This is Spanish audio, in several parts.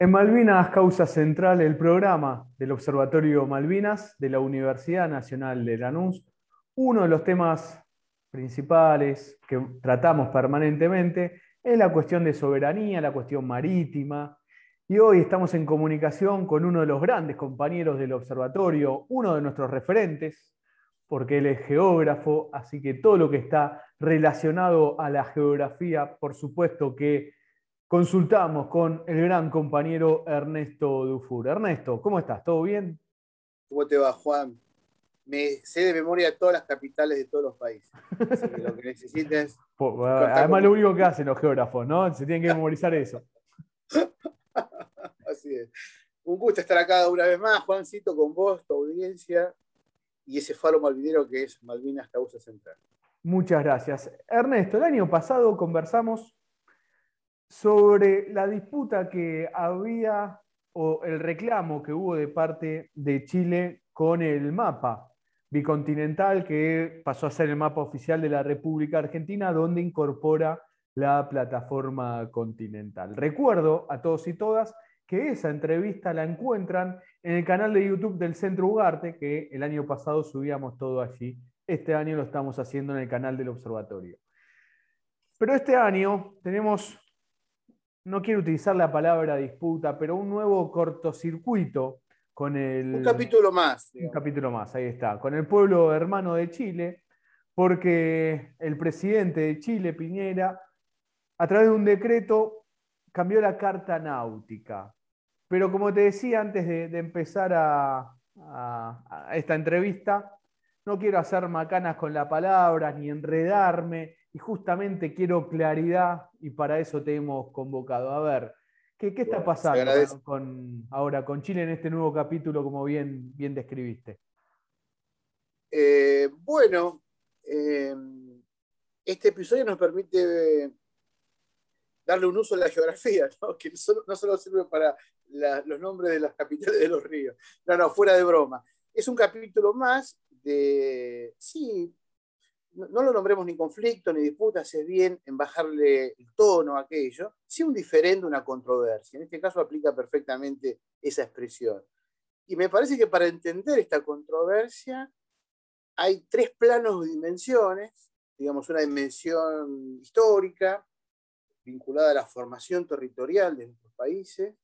En Malvinas, causa central, el programa del Observatorio Malvinas de la Universidad Nacional de Lanús. Uno de los temas principales que tratamos permanentemente es la cuestión de soberanía, la cuestión marítima. Y hoy estamos en comunicación con uno de los grandes compañeros del observatorio, uno de nuestros referentes, porque él es geógrafo, así que todo lo que está relacionado a la geografía, por supuesto que consultamos con el gran compañero Ernesto Dufour. Ernesto, ¿cómo estás? ¿Todo bien? ¿Cómo te va, Juan? Me sé de memoria todas las capitales de todos los países. Así que lo que necesites. Además, lo único que hacen los geógrafos, ¿no? Se tienen que memorizar eso. Así es. Un gusto estar acá una vez más, Juancito, con vos, tu audiencia y ese faro malvinero que es Malvinas Causa Central. Muchas gracias. Ernesto, el año pasado conversamos sobre la disputa que había o el reclamo que hubo de parte de Chile con el mapa bicontinental que pasó a ser el mapa oficial de la República Argentina, donde incorpora la plataforma continental. Recuerdo a todos y todas que esa entrevista la encuentran en el canal de YouTube del Centro Ugarte, que el año pasado subíamos todo allí. Este año lo estamos haciendo en el canal del Observatorio. Pero este año tenemos, no quiero utilizar la palabra disputa, pero un nuevo cortocircuito con el... Un capítulo más. Un capítulo más, ahí está. Con el pueblo hermano de Chile, porque el presidente de Chile, Piñera, a través de un decreto cambió la carta náutica. Pero como te decía antes de, empezar a, esta entrevista, no quiero hacer macanas con la palabra ni enredarme, y justamente quiero claridad y para eso te hemos convocado. A ver, ¿qué, está pasando con, ahora con Chile en este nuevo capítulo, como bien, bien describiste? Eh, bueno, eh, este episodio nos permite darle un uso a la geografía, que no solo sirve para los nombres de las capitales de los ríos. No, no, fuera de broma. Es un capítulo más de, sí, no, lo nombremos ni conflicto ni disputa, es bien en bajarle el tono a aquello, sí un diferente, una controversia. En este caso aplica perfectamente esa expresión. Y me parece que para entender esta controversia hay tres planos o dimensiones, digamos una dimensión histórica, vinculada a la formación territorial de nuestros países,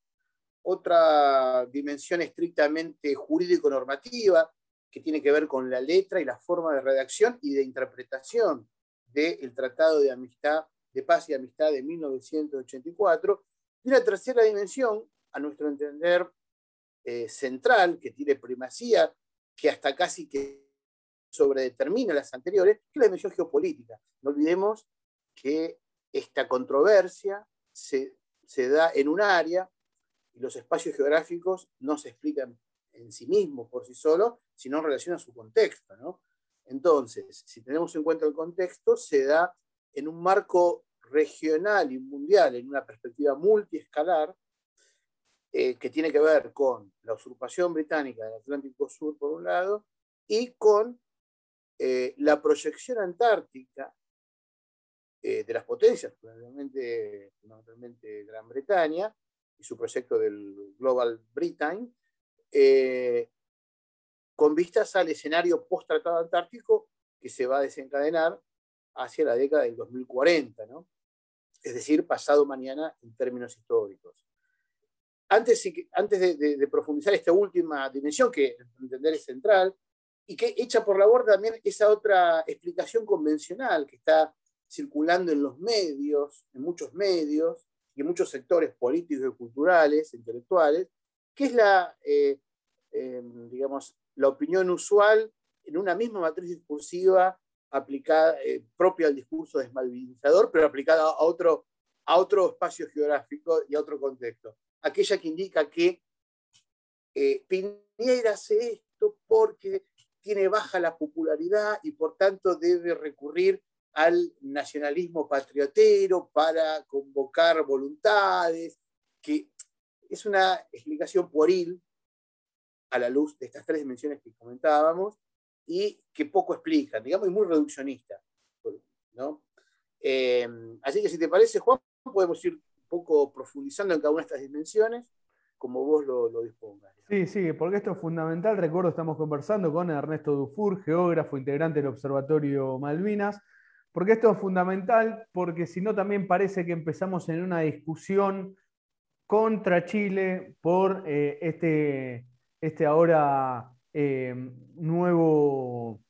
otra dimensión estrictamente jurídico-normativa, que tiene que ver con la letra y la forma de redacción y de interpretación del Tratado de Amistad, de Paz y Amistad de 1984, y una tercera dimensión, a nuestro entender, eh, central, que tiene primacía, que hasta casi que sobredetermina las anteriores, que es la dimensión geopolítica. No olvidemos que esta controversia se, da en un área y los espacios geográficos no se explican en sí mismos, por sí solos, sino en relación a su contexto. Entonces, si tenemos en cuenta el contexto, se da en un marco regional y mundial, en una perspectiva multiescalar, eh, que tiene que ver con la usurpación británica del Atlántico Sur, por un lado, y con eh, la proyección antártica eh, de las potencias, fundamentalmente, Gran Bretaña y su proyecto del Global Britain, eh, con vistas al escenario post-tratado antártico que se va a desencadenar hacia la década del 2040, ¿no? es decir, pasado mañana en términos históricos. Antes, antes de, de, profundizar esta última dimensión, que entender es central, y que echa por la borda también esa otra explicación convencional que está circulando en los medios, en muchos medios y en muchos sectores políticos culturales, intelectuales, que es la, eh, em, digamos, la opinión usual en una misma matriz discursiva aplicada, eh, propia al discurso desmalvinizador, pero aplicada a otro, a otro espacio geográfico y a otro contexto. Aquella que indica que eh, Piñera hace esto porque tiene baja la popularidad y por tanto debe recurrir al nacionalismo patriotero para convocar voluntades, que es una explicación pueril a la luz de estas tres dimensiones que comentábamos y que poco explican, digamos, y muy reduccionista. ¿no? Eh, así que si te parece, Juan, podemos ir un poco profundizando en cada una de estas dimensiones. como vos lo, lo dispongas. Sí, sí, porque esto es fundamental. Recuerdo, estamos conversando con Ernesto Dufour, geógrafo, integrante del Observatorio Malvinas, porque esto es fundamental, porque si no también parece que empezamos en una discusión contra Chile por eh, este, este ahora eh, nuevo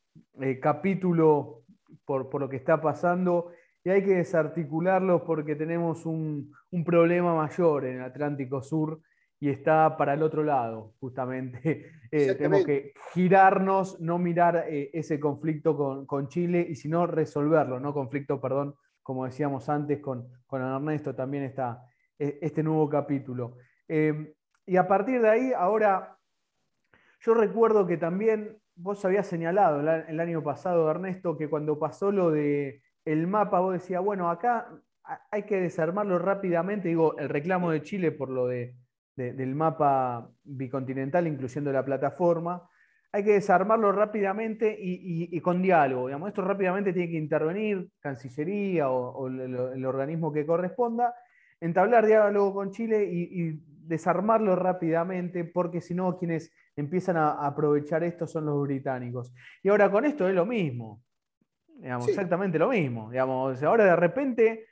eh, capítulo por, por, lo que está pasando. Y hay que desarticularlo porque tenemos un, un problema mayor en el Atlántico Sur y está para el otro lado, justamente. Tenemos que girarnos, no mirar ese conflicto con, con, Chile y sino resolverlo, no conflicto, perdón, como decíamos antes con, con Ernesto, también está este nuevo capítulo. Em, y a partir de ahí, ahora, yo recuerdo que también vos habías señalado el, año pasado, Ernesto, que cuando pasó lo de mapa, vos decías, bueno, acá hay que desarmarlo rápidamente, digo, el reclamo de Chile por lo de del mapa bicontinental, incluyendo la plataforma, hay que desarmarlo rápidamente y, con diálogo. Digamos. Esto rápidamente tiene que intervenir Cancillería o, el, organismo que corresponda, entablar diálogo con Chile y, desarmarlo rápidamente, porque si no, quienes empiezan a aprovechar esto son los británicos. Y ahora con esto es lo mismo, exactamente lo mismo. Digamos. Ahora de repente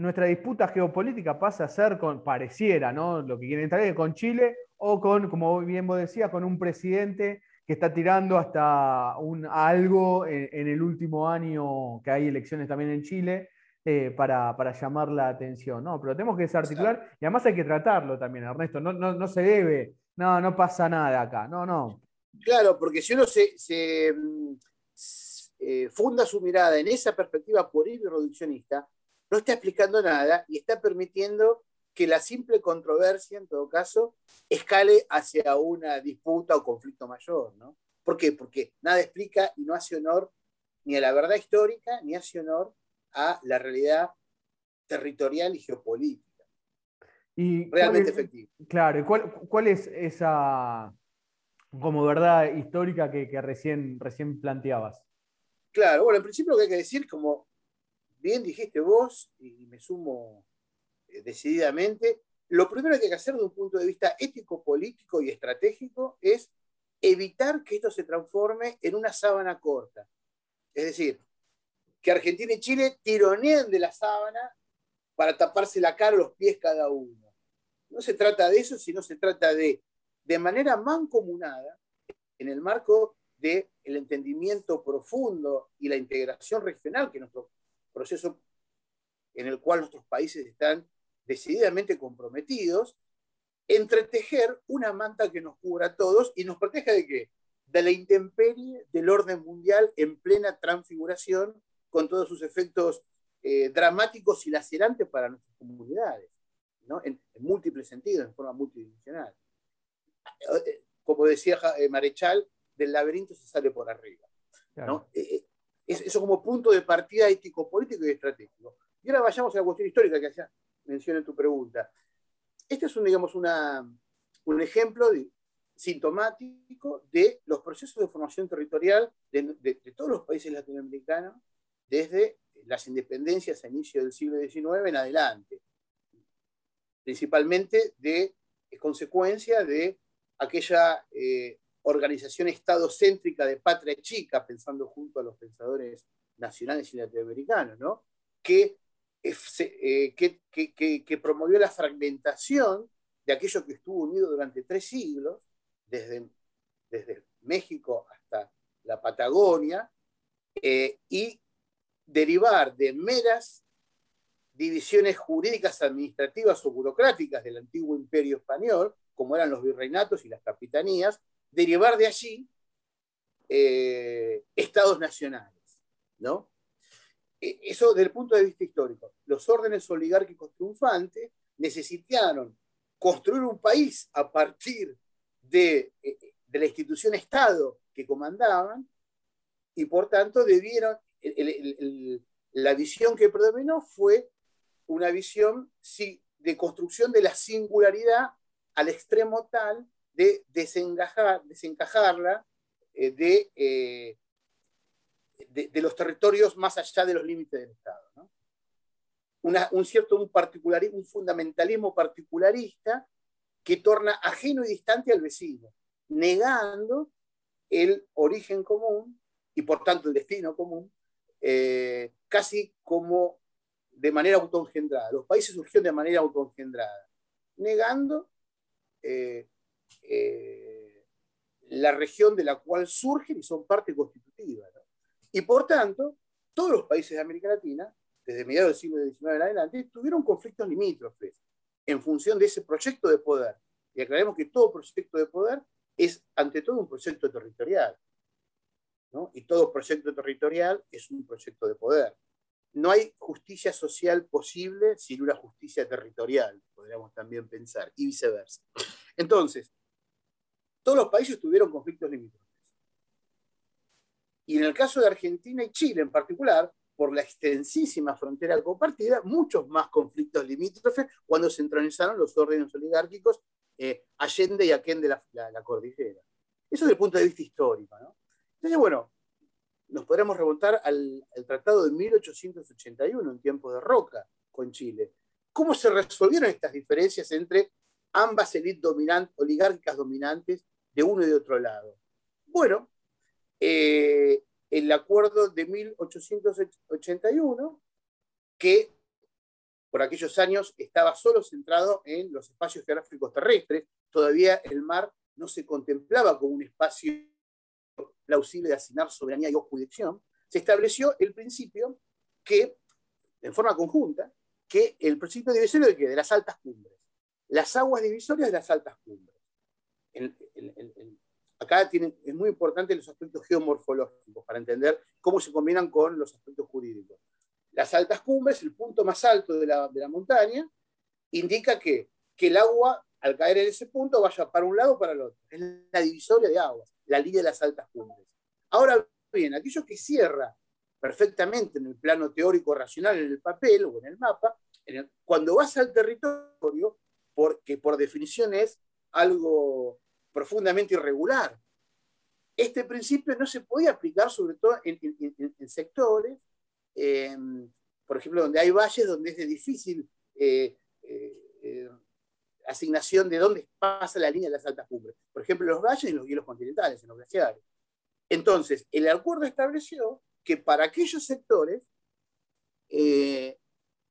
nuestra disputa geopolítica pasa a ser con, pareciera, ¿no? Lo que quieren entrar con Chile o con, como bien vos decías, con un presidente que está tirando hasta un, algo en, el último año que hay elecciones también en Chile eh, para, llamar la atención, ¿no? Pero tenemos que desarticular y además hay que tratarlo también, Ernesto, no, no, se debe, no, no pasa nada acá, no, no. Claro, porque si uno se, mm, eh, funda su mirada en esa perspectiva pueril y reduccionista, no está explicando nada y está permitiendo que la simple controversia, en todo caso, escale hacia una disputa o conflicto mayor. ¿no? ¿Por qué? Porque nada explica y no hace honor ni a la verdad histórica, ni hace honor a la realidad territorial y geopolítica. Y Realmente efectiva. Claro, ¿cuál, ¿cuál, es esa como verdad histórica que, que, recién, recién planteabas? Claro, bueno, en principio lo que hay que decir, como bien dijiste vos, y me sumo eh, decididamente, lo primero que hay que hacer desde un punto de vista ético, político y estratégico es evitar que esto se transforme en una sábana corta. Es decir, que Argentina y Chile tironeen de la sábana para taparse la cara los pies cada uno. No se trata de eso, sino se trata de, de manera mancomunada, en el marco del entendimiento profundo y la integración regional que nuestro proceso en el cual nuestros países están decididamente comprometidos, entretejer una manta que nos cubra a todos y nos proteja de qué? De la intemperie del orden mundial en plena transfiguración, con todos sus efectos eh, dramáticos y lacerantes para nuestras comunidades, ¿no? en, múltiples sentidos, en forma multidimensional. Eh, como decía eh, Marechal, del laberinto se sale por arriba. ¿no? eso como punto de partida ético, político y estratégico. Y ahora vayamos a la cuestión histórica que hacía mención en tu pregunta. Este es un, digamos, una, un ejemplo sintomático de los procesos de formación territorial de, todos los países latinoamericanos desde las independencias a inicio del siglo XIX en adelante. Principalmente de consecuencia de aquella eh, organización estadocéntrica de patria chica, pensando junto a los pensadores nacionales y latinoamericanos, ¿no? que, eh, que, promovió la fragmentación de aquello que estuvo unido durante tres siglos, desde, desde México hasta la Patagonia, eh, y derivar de meras divisiones jurídicas, administrativas o burocráticas del antiguo imperio español, como eran los virreinatos y las capitanías, derivar de allí eh, estados nacionales. ¿no? E, eso desde el punto de vista histórico. Los órdenes oligárquicos triunfantes necesitaron construir un país a partir de, eh, de la institución Estado que comandaban y por tanto debieron, la visión que predominó fue una visión de construcción de la singularidad al extremo tal de desencajar, desencajarla eh, eh, de, de, los territorios más allá de los límites del Estado. un cierto un, un fundamentalismo particularista que torna ajeno y distante al vecino, negando el origen común y por tanto el destino común, eh, casi como de manera autoengendrada. Los países surgieron de manera autoengendrada, negando eh, eh, la región de la cual surgen y son parte constitutiva. Y por tanto, todos los países de América Latina, desde mediados del siglo XIX en adelante, tuvieron conflictos limítrofes en función de ese proyecto de poder. Y aclaremos que todo proyecto de poder es ante todo un proyecto territorial. Y todo proyecto territorial es un proyecto de poder. No hay justicia social posible sin una justicia territorial, podríamos también pensar, y viceversa. Entonces, todos los países tuvieron conflictos limítrofes. Y en el caso de Argentina y Chile en particular, por la extensísima frontera compartida, muchos más conflictos limítrofes cuando se entronizaron los órdenes oligárquicos eh, allende y aquén de la, la, cordillera. Eso desde el punto de vista histórico. ¿no? Entonces, bueno, nos podríamos remontar al, Tratado de 1881, en tiempo de Roca, con Chile. ¿Cómo se resolvieron estas diferencias entre ambas élites oligárquicas dominantes de uno y de otro lado? Bueno, eh, el acuerdo de 1881, que por aquellos años estaba solo centrado en los espacios geográficos terrestres, todavía el mar no se contemplaba como un espacio plausible de asignar soberanía y jurisdicción, se estableció el principio que, en forma conjunta, que el principio divisorio de, de las altas cumbres, las aguas divisorias de las altas cumbres. acá es muy importante los aspectos geomorfológicos para entender cómo se combinan con los aspectos jurídicos. Las altas cumbres, el punto más alto de la, montaña, indica que, que el agua, al caer en ese punto, vaya para un lado o para el otro. Es la divisoria de aguas la línea de las altas cumbres. Ahora bien, aquello que cierra perfectamente en el plano teórico racional, en el papel o en el mapa, cuando vas al territorio, porque por definición es algo profundamente irregular, este principio no se podía aplicar sobre todo en, sectores, em, por ejemplo, donde hay valles donde es de difícil eh, eh, eh, asignación de dónde pasa la línea de las altas cumbres. Por ejemplo, los valles y los hielos continentales, en los glaciares. Entonces, el acuerdo estableció que para aquellos sectores eh,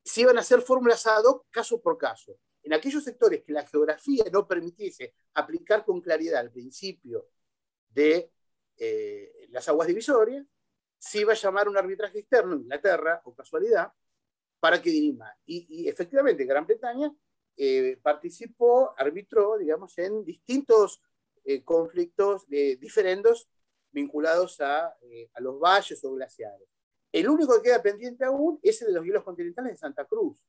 se iban a hacer fórmulas ad hoc caso por caso. En aquellos sectores que la geografía no permitiese aplicar con claridad el principio de eh, las aguas divisorias, se iba a llamar un arbitraje externo, Inglaterra, o casualidad, para que dirima. Y, y efectivamente, Gran Bretaña eh, participó, arbitró, digamos, en distintos eh, conflictos de diferendos vinculados a, eh, a, los valles o glaciares. El único que queda pendiente aún es el de los hielos continentales de Santa Cruz,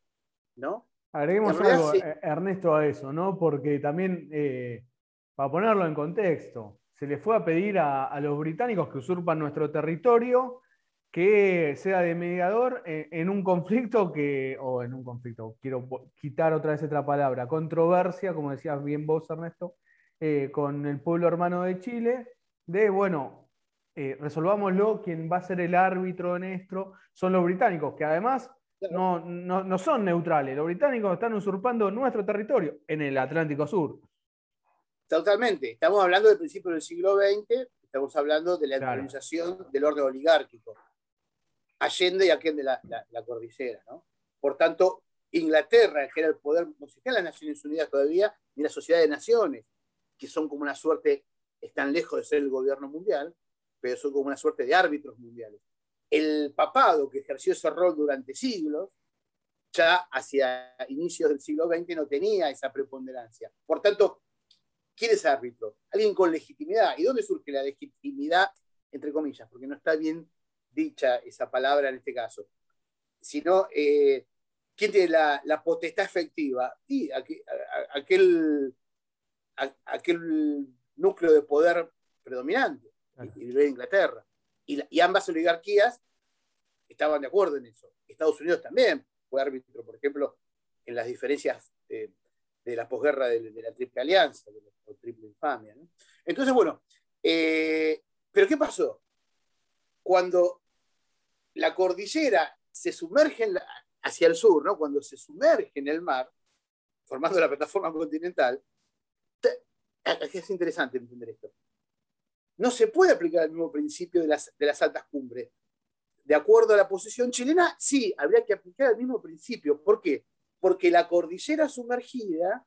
¿no? Agreguemos algo, Ernesto, a eso, ¿no? Porque también, para ponerlo en contexto, se le fue a pedir a, a los británicos que usurpan nuestro territorio que sea de mediador en, un conflicto que, o en un conflicto, quiero quitar otra vez otra palabra, controversia, como decías bien vos, Ernesto, eh, con el pueblo hermano de Chile, de, bueno, eh, resolvámoslo, quien va a ser el árbitro en esto son los británicos, que además no, no, son neutrales, los británicos están usurpando nuestro territorio en el Atlántico Sur. Totalmente, estamos hablando del principio del siglo XX, estamos hablando de la organización del orden oligárquico Allende y aquel de la, la, cordillera. ¿no? Por tanto, Inglaterra, que era el poder, no en las Naciones Unidas todavía, ni la Sociedad de Naciones, que son como una suerte, están lejos de ser el gobierno mundial, pero son como una suerte de árbitros mundiales. El papado, que ejerció ese rol durante siglos, ya hacia inicios del siglo XX no tenía esa preponderancia. Por tanto, ¿quién es árbitro? Alguien con legitimidad. ¿Y dónde surge la legitimidad, entre comillas? Porque no está bien dicha esa palabra en este caso, sino eh, quién tiene la, potestad efectiva y aquel, aquel núcleo de poder predominante, y de Inglaterra. Y, ambas oligarquías estaban de acuerdo en eso. Estados Unidos también fue árbitro, por ejemplo, en las diferencias de, la posguerra de, la Triple Alianza, de la Triple Infamia. Entonces, bueno, eh, pero ¿qué pasó? Cuando la cordillera se sumerge hacia el sur, ¿no? cuando se sumerge en el mar, formando la plataforma continental, es interesante entender esto. No se puede aplicar el mismo principio de las, altas cumbres. De acuerdo a la posición chilena, sí, habría que aplicar el mismo principio. ¿Por qué? Porque la cordillera sumergida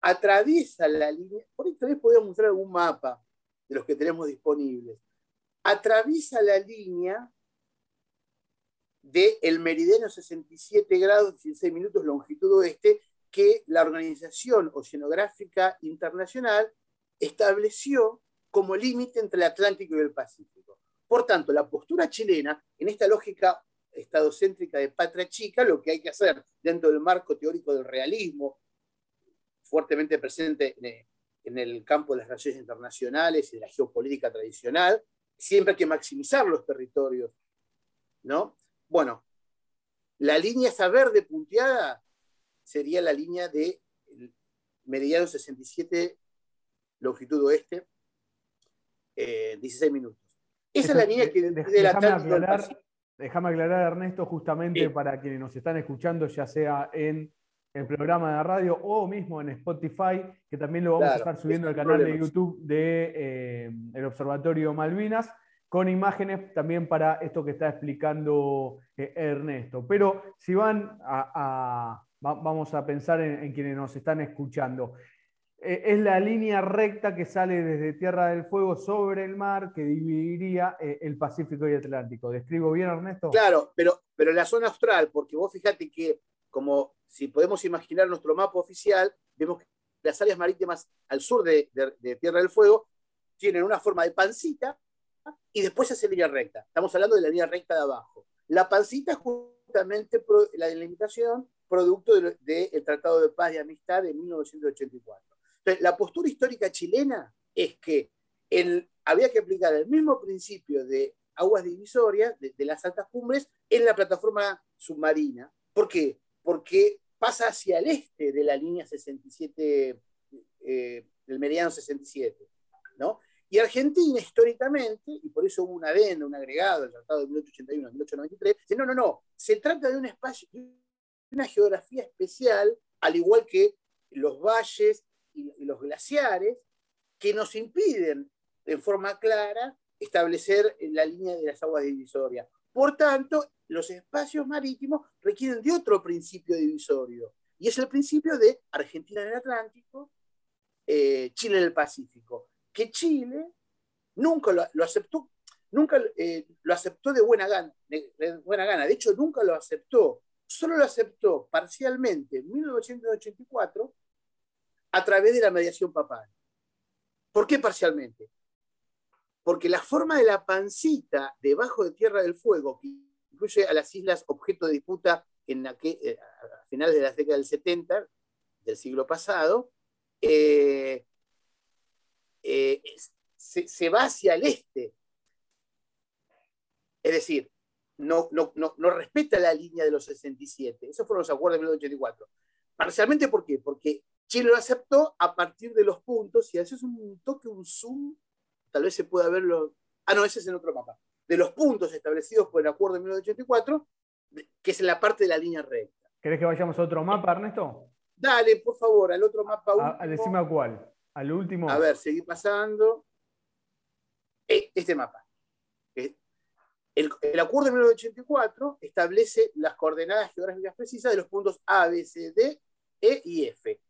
atraviesa la línea, por ahí también podemos mostrar algún mapa de los que tenemos disponibles, atraviesa la línea del meridiano 67 grados 16 minutos longitud oeste que la Organización Oceanográfica Internacional estableció como límite entre el Atlántico y el Pacífico. Por tanto, la postura chilena, en esta lógica estadocéntrica de patria chica, lo que hay que hacer dentro del marco teórico del realismo, fuertemente presente en el campo de las relaciones internacionales y de la geopolítica tradicional, siempre hay que maximizar los territorios, ¿no? Bueno, la línea esa verde punteada sería la línea de meridiano 67, longitud oeste, 16 eh, minutos. Esa es la línea que de, la Déjame aclarar, Ernesto, justamente para quienes nos están escuchando, ya sea en el programa de radio o mismo en Spotify, que también lo vamos a estar subiendo al canal de YouTube de eh, Observatorio Malvinas con imágenes también para esto que está explicando eh, Ernesto. Pero si van a, vamos a pensar en, quienes nos están escuchando. Eh, es la línea recta que sale desde Tierra del Fuego sobre el mar que dividiría eh, el Pacífico y Atlántico. ¿Describo bien, Ernesto? Claro, pero, pero la zona austral, porque vos fíjate que como si podemos imaginar nuestro mapa oficial, vemos que las áreas marítimas al sur de Tierra del Fuego tienen una forma de pancita y después hace línea recta. Estamos hablando de la línea recta de abajo. La pancita es justamente la delimitación producto del Tratado de Paz y Amistad de 1984. Entonces, la postura histórica chilena es que había que aplicar el mismo principio de aguas divisorias, de, las altas cumbres, en la plataforma submarina. ¿Por qué? Porque pasa hacia el este de la línea 67, eh, del meridiano 67. ¿no? Y Argentina, históricamente, y por eso hubo un adendo, un agregado del Tratado de 1881 1893, dice, no, no, no, se trata de un espacio, de una geografía especial, al igual que los valles y, los glaciares, que nos impiden en forma clara establecer la línea de las aguas divisorias. Por tanto, los espacios marítimos requieren de otro principio divisorio, y es el principio de Argentina en el Atlántico, eh, Chile en el Pacífico que Chile nunca lo, aceptó, nunca eh, lo aceptó de buena, gana, de, buena gana. De hecho, nunca lo aceptó. Solo lo aceptó parcialmente en 1984 a través de la mediación papal. ¿Por qué parcialmente? Porque la forma de la pancita debajo de Tierra del Fuego, que incluye a las islas objeto de disputa en la que, eh, a finales de la década del 70 del siglo pasado, eh, eh, se, va hacia el este. Es decir, no, no, no, respeta la línea de los 67. Esos fueron los acuerdos de 1984. Parcialmente, ¿por qué? Porque Chile lo aceptó a partir de los puntos, si haces un toque, un zoom, tal vez se pueda verlo. Ah, no, ese es en otro mapa. De los puntos establecidos por el acuerdo de 1984, que es en la parte de la línea recta. ¿Querés que vayamos a otro mapa, Ernesto? Dale, por favor, al otro mapa. A, a decime cuál. Al último. A ver, seguí pasando. Eh, este mapa. Eh, el, acuerdo de 1984 establece las coordenadas geográficas precisas de los puntos A, B, C, D, E y F.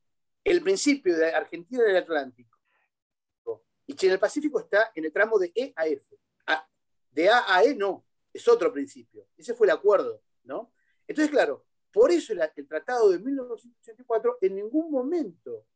El principio de Argentina en el Atlántico y Chile en el Pacífico está en el tramo de E a F. de A a E no, es otro principio. Ese fue el acuerdo, ¿no? Entonces, claro, por eso el tratado de 1984 en ningún momento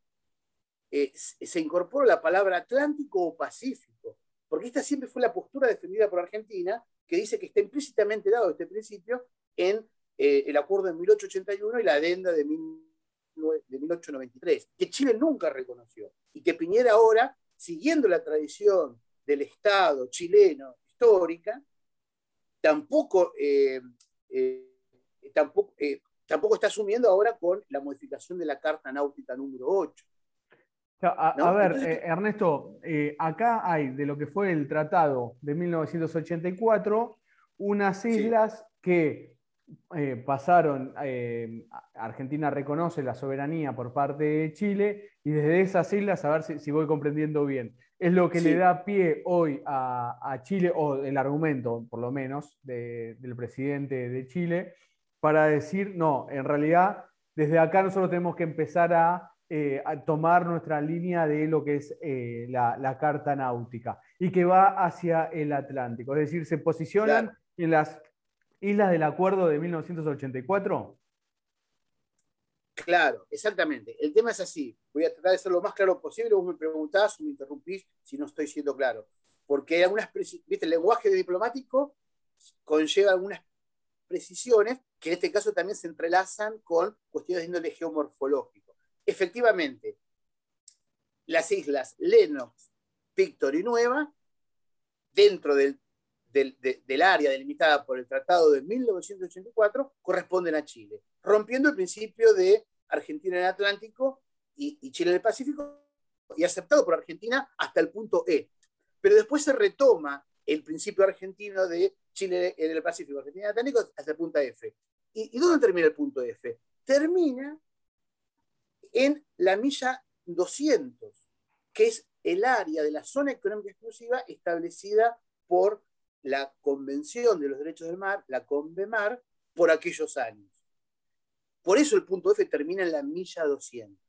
eh, se incorporó la palabra Atlántico o Pacífico, porque esta siempre fue la postura defendida por Argentina, que dice que está implícitamente dado este principio en eh, el acuerdo de 1881 y la adenda de, 1893, que Chile nunca reconoció, y que Piñera ahora, siguiendo la tradición del Estado chileno histórica, tampoco, eh, tampoco, tampoco está asumiendo ahora con la modificación de la Carta Náutica número 8. A, ver, eh, Ernesto, eh, acá hay de lo que fue el tratado de 1984 unas islas que eh, pasaron, Argentina reconoce la soberanía por parte de Chile y desde esas islas, a ver si, voy comprendiendo bien, es lo que le da pie hoy a, Chile, o el argumento por lo menos del presidente de Chile, para decir, no, en realidad desde acá nosotros tenemos que empezar a, eh, tomar nuestra línea de lo que es la, la, carta náutica y que va hacia el Atlántico, es decir, se posicionan en las islas del acuerdo de 1984? Claro, exactamente. El tema es así. Voy a tratar de ser lo más claro posible. Vos me preguntás o me interrumpís si no estoy siendo claro. Porque algunas, viste, el lenguaje diplomático conlleva algunas precisiones que en este caso también se entrelazan con cuestiones de índole geomorfológico. Efectivamente, las islas Lennox, Victor y Nueva, dentro del del, área delimitada por el Tratado de 1984 corresponden a Chile, rompiendo el principio de Argentina en el Atlántico y, Chile en el Pacífico, y aceptado por Argentina hasta el punto E. Pero después se retoma el principio argentino de Chile en el Pacífico, Argentina en el Atlántico, hasta el punto F. ¿Y, ¿Y dónde termina el punto F? Termina en la milla 200, que es el área de la zona económica exclusiva establecida por la Convención de los Derechos del Mar, la CONVEMAR, por aquellos años. Por eso el punto F termina en la milla 200.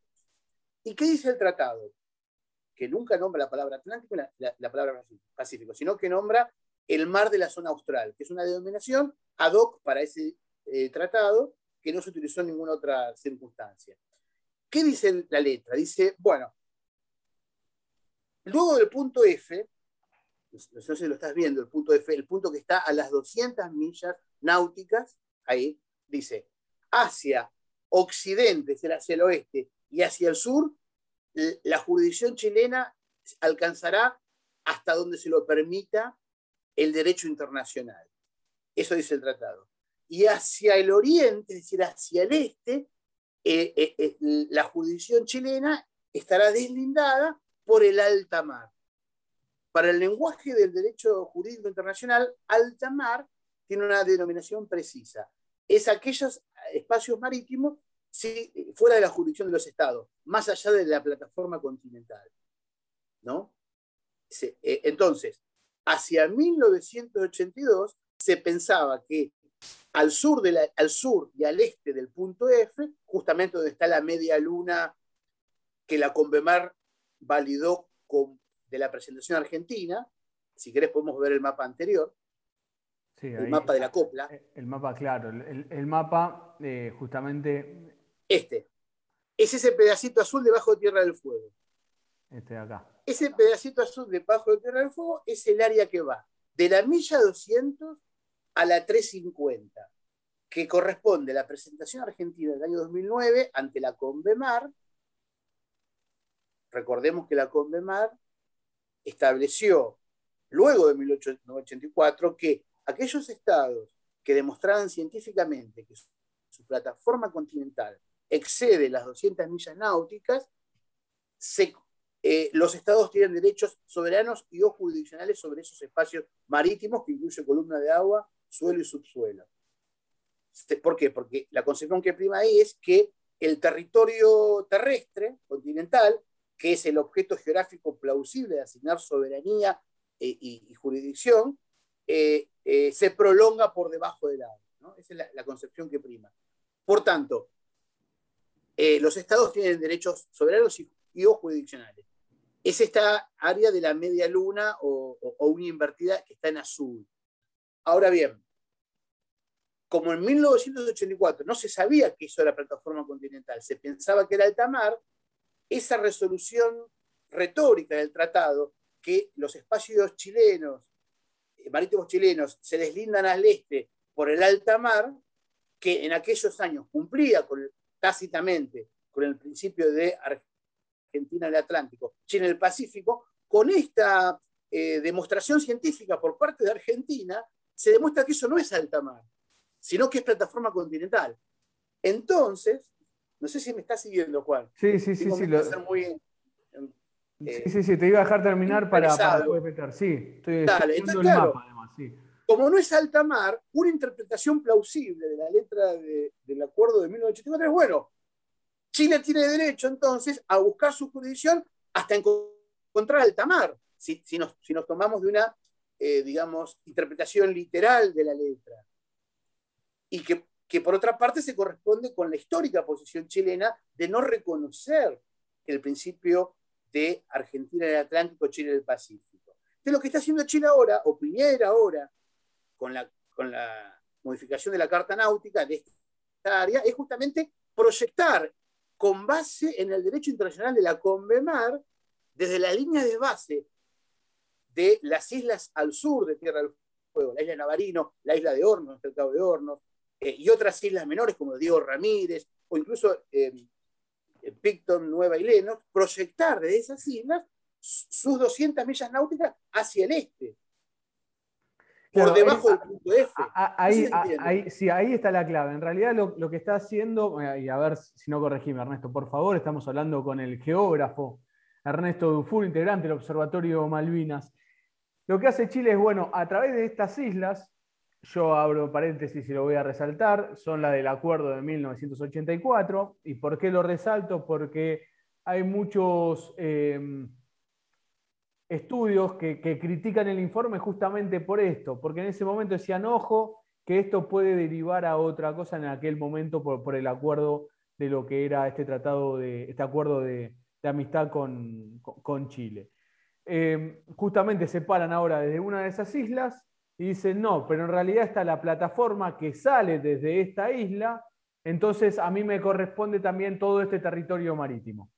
¿Y qué dice el tratado? Que nunca nombra la palabra Atlántico y la, palabra Pacífico, sino que nombra el mar de la zona austral, que es una denominación ad hoc para ese eh, tratado que no se utilizó en ninguna otra circunstancia. ¿Qué dice la letra? Dice, bueno, luego del punto F, no sé si lo estás viendo, el punto, de, el punto que está a las 200 millas náuticas, ahí dice, hacia occidente, es hacia el oeste, y hacia el sur, la jurisdicción chilena alcanzará hasta donde se lo permita el derecho internacional. Eso dice el tratado. Y hacia el oriente, es decir, hacia el este, eh, eh, eh, la jurisdicción chilena estará deslindada por el alta mar. Para el lenguaje del derecho jurídico internacional, alta mar tiene una denominación precisa. Es aquellos espacios marítimos fuera de la jurisdicción de los estados, más allá de la plataforma continental. ¿no? Entonces, hacia 1982 se pensaba que al sur, al sur y al este del punto F, justamente donde está la media luna que la Convemar validó con de la presentación argentina. Si querés podemos ver el mapa anterior. el mapa de la copla. El mapa, claro. El, mapa, eh, justamente. Este. Es ese pedacito azul debajo de Tierra del Fuego. Este de acá. Ese pedacito azul debajo de Tierra del Fuego es el área que va de la milla 200 a la 350, que corresponde a la presentación argentina del año 2009 ante la Convemar. Recordemos que la Convemar estableció, luego de 1884, que aquellos estados que demostraran científicamente que su, plataforma continental excede las 200 millas náuticas, eh, los estados tienen derechos soberanos y o jurisdiccionales sobre esos espacios marítimos que incluye columna de agua, suelo y subsuelo. ¿Por qué? Porque la concepción que prima ahí es que el territorio terrestre, continental, que es el objeto geográfico plausible de asignar soberanía eh, y, jurisdicción, eh, eh, se prolonga por debajo del agua. Esa es la, concepción que prima. Por tanto, los estados tienen derechos soberanos y, o jurisdiccionales. Es esta área de la media luna o, o una invertida que está en azul. Ahora bien, como en 1984 no se sabía que eso era plataforma continental, se pensaba que era alta mar, esa resolución retórica del tratado, que los espacios chilenos, eh, marítimos chilenos, se deslindan al este por el alta mar, que en aquellos años cumplía tácitamente con el principio de Argentina en el Atlántico, Chile en el Pacífico, con esta eh, demostración científica por parte de Argentina, se demuestra que eso no es alta mar, sino que es plataforma continental. Entonces, no sé si me está siguiendo, Juan. Sí, sí, sí. Sí, sí, sí, te iba a dejar terminar para, para, poder meter. Sí, estoy Dale, el mapa, además, sí. como no es alta mar, una interpretación plausible de la letra del acuerdo de 1984 es, bueno, Chile tiene derecho entonces a buscar su jurisdicción hasta encontrar alta mar, si, nos, tomamos de una, eh, digamos, interpretación literal de la letra. Y que, que por otra parte se corresponde con la histórica posición chilena de no reconocer el principio de Argentina en el Atlántico, Chile en el Pacífico. Entonces lo que está haciendo Chile ahora, o ahora, con la, con la modificación de la Carta Náutica de esta área, es justamente proyectar con base en el derecho internacional de la Convemar, desde la línea de base de las islas al sur de Tierra del Fuego, la isla de Navarino, la isla de Hornos, el Cabo de Hornos, eh, y otras islas menores como Diego Ramírez, o incluso eh, Picton, Nueva y proyectar desde esas islas sus 200 millas náuticas hacia el este, por debajo del punto F. Ahí, ahí, sí, ahí está la clave. En realidad lo, que está haciendo, eh, y a ver si no corregime Ernesto, por favor, estamos hablando con el geógrafo Ernesto Dufour, integrante del Observatorio Malvinas. Lo que hace Chile es, bueno, a través de estas islas, yo abro paréntesis y lo voy a resaltar, son la del acuerdo de 1984. ¿Y por qué lo resalto? Porque hay muchos... Eh, estudios que, critican el informe justamente por esto, porque en ese momento decían, ojo, que esto puede derivar a otra cosa en aquel momento por, el acuerdo de lo que era este tratado de, este acuerdo de, amistad con, Chile. Eh, justamente se paran ahora desde una de esas islas y dicen, no, pero en realidad está la plataforma que sale desde esta isla, entonces a mí me corresponde también todo este territorio marítimo.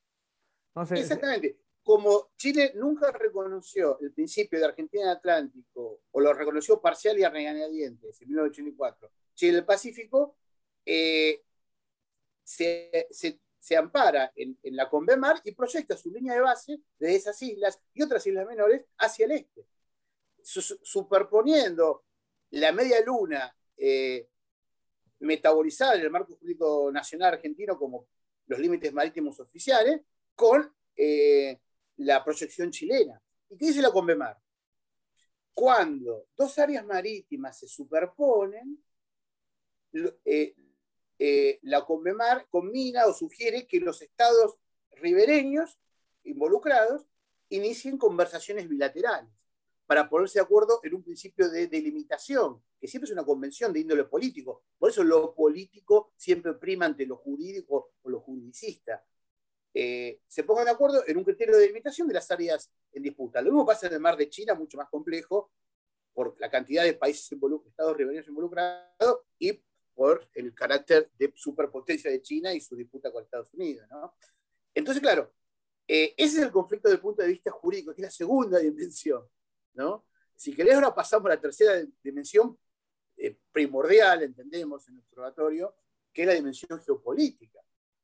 Exactamente como Chile nunca reconoció el principio de Argentina Atlántico, o lo reconoció parcial y a regañadientes en 1984, Chile el Pacífico, eh, se, ampara en, la Convemar y proyecta su línea de base de esas islas y otras islas menores hacia el este, superponiendo la media luna eh, metabolizada en el marco jurídico nacional argentino como los límites marítimos oficiales con eh, la proyección chilena. ¿Y qué dice la Convemar? Cuando dos áreas marítimas se superponen, eh, eh, la Convemar combina o sugiere que los estados ribereños involucrados inicien conversaciones bilaterales para ponerse de acuerdo en un principio de delimitación, que siempre es una convención de índole político. Por eso lo político siempre prima ante lo jurídico o lo juridicista. Eh, se pongan de acuerdo en un criterio de delimitación de las áreas en disputa. Lo mismo pasa en el mar de China, mucho más complejo, por la cantidad de países involucrados, estados ribereños involucrados y por el carácter de superpotencia de China y su disputa con Estados Unidos. Entonces, claro, eh, ese es el conflicto desde el punto de vista jurídico, que es la segunda dimensión. ¿no? Si querés, ahora pasamos a la tercera dimensión eh, primordial, entendemos, en el observatorio, que es la dimensión geopolítica.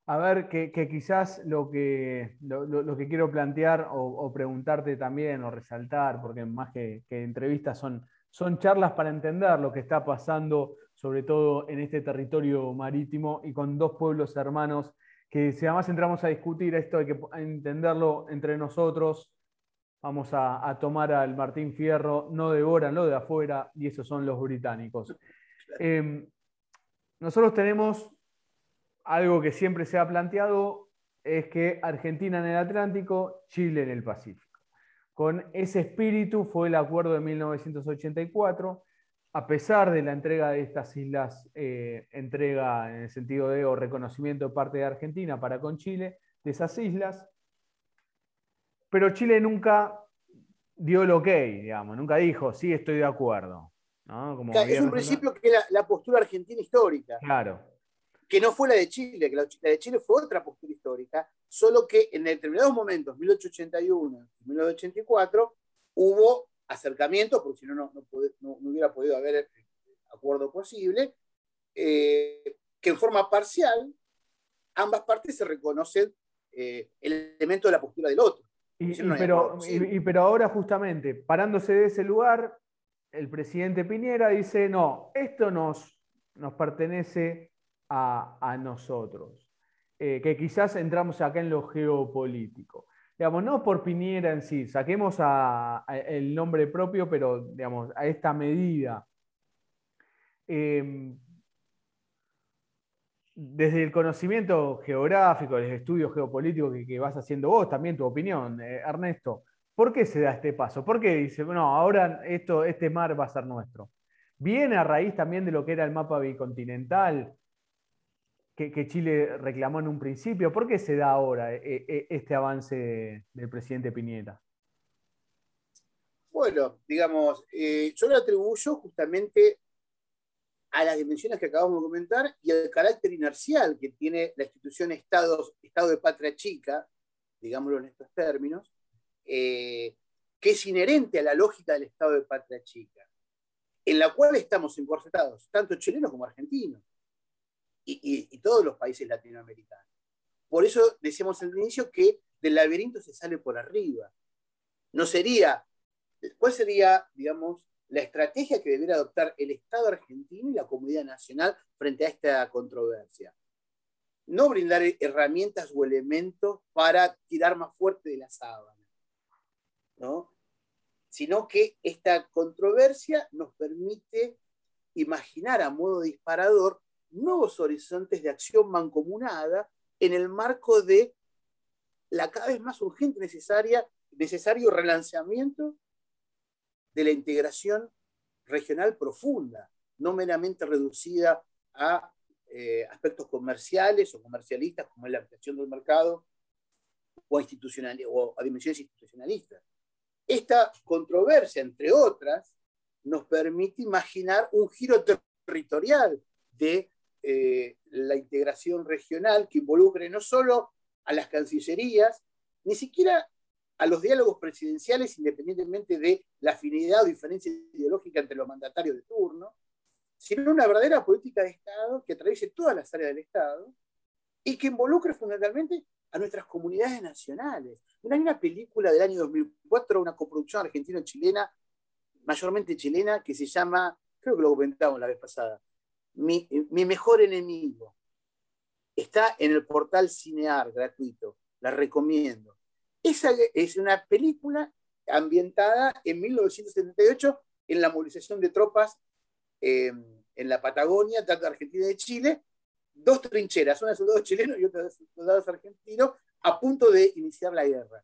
A ver, que, quizás lo que, lo, que quiero plantear o, preguntarte también o resaltar, porque más que, entrevistas son, son charlas para entender lo que está pasando, sobre todo en este territorio marítimo y con dos pueblos hermanos, que si además entramos a discutir esto, hay que entenderlo entre nosotros. Vamos a, tomar al Martín Fierro, no devoran lo de afuera, y esos son los británicos. Em, nosotros tenemos algo que siempre se ha planteado es que Argentina en el Atlántico, Chile en el Pacífico. Con ese espíritu fue el acuerdo de 1984, a pesar de la entrega de estas islas, eh, entrega en el sentido de o reconocimiento de parte de Argentina para con Chile, de esas islas, pero Chile nunca dio el ok, digamos, nunca dijo, sí, estoy de acuerdo. es un principio que la postura argentina histórica. Claro que no fue la de Chile, que la, de Chile fue otra postura histórica, solo que en determinados momentos, 1881 y 1984, hubo acercamientos, porque si no, no, hubiera podido haber acuerdo posible, eh, que en forma parcial ambas partes se reconocen eh, el elemento de la postura del otro. pero, y, pero ahora justamente, parándose de ese lugar, el presidente Piñera dice, no, esto nos, nos pertenece a, nosotros, eh, que quizás entramos acá en lo geopolítico. Digamos, no por Piñera en sí, saquemos a, el nombre propio, pero digamos, a esta medida em, desde el conocimiento geográfico, el estudio geopolítico que, vas haciendo vos, también tu opinión, eh, Ernesto, ¿por qué se da este paso? ¿Por qué dice, bueno, ahora esto, este mar va a ser nuestro? ¿Viene a raíz también de lo que era el mapa bicontinental que, Chile reclamó en un principio? ¿Por qué se da ahora eh, eh, este avance del presidente Piñera? Bueno, digamos, yo lo atribuyo justamente a las dimensiones que acabamos de comentar y al carácter inercial que tiene la institución Estado, de Patria Chica, digámoslo en estos términos, eh, que es inherente a la lógica del Estado de Patria Chica, en la cual estamos encorsetados, tanto chilenos como argentinos, y, todos los países latinoamericanos. Por eso decíamos al inicio que del laberinto se sale por arriba. No sería, ¿cuál sería, digamos, la estrategia que debiera adoptar el Estado argentino y la comunidad nacional frente a esta controversia. No brindar herramientas o elementos para tirar más fuerte de la sábana, ¿no? sino que esta controversia nos permite imaginar a modo disparador nuevos horizontes de acción mancomunada en el marco de la cada vez más urgente necesaria, necesario relanzamiento de la integración regional profunda, no meramente reducida a eh, aspectos comerciales o comercialistas, como es la ampliación del mercado, o, institucional, o a dimensiones institucionalistas. Esta controversia, entre otras, nos permite imaginar un giro territorial de eh, la integración regional que involucre no solo a las cancillerías, ni siquiera a los diálogos presidenciales independientemente de la afinidad o diferencia ideológica entre los mandatarios de turno, sino una verdadera política de Estado que atraviese todas las áreas del Estado y que involucre fundamentalmente a nuestras comunidades nacionales. Hay una película del año 2004, una coproducción argentino-chilena, mayormente chilena, que se llama, creo que lo comentamos la vez pasada, Mi, mejor enemigo. Está en el portal Cinear gratuito, la recomiendo esa es una película ambientada en 1978 en la movilización de tropas em, en la Patagonia, tanto Argentina y Chile, dos trincheras, una de soldados chilenos y otra de soldados argentinos, a punto de iniciar la guerra.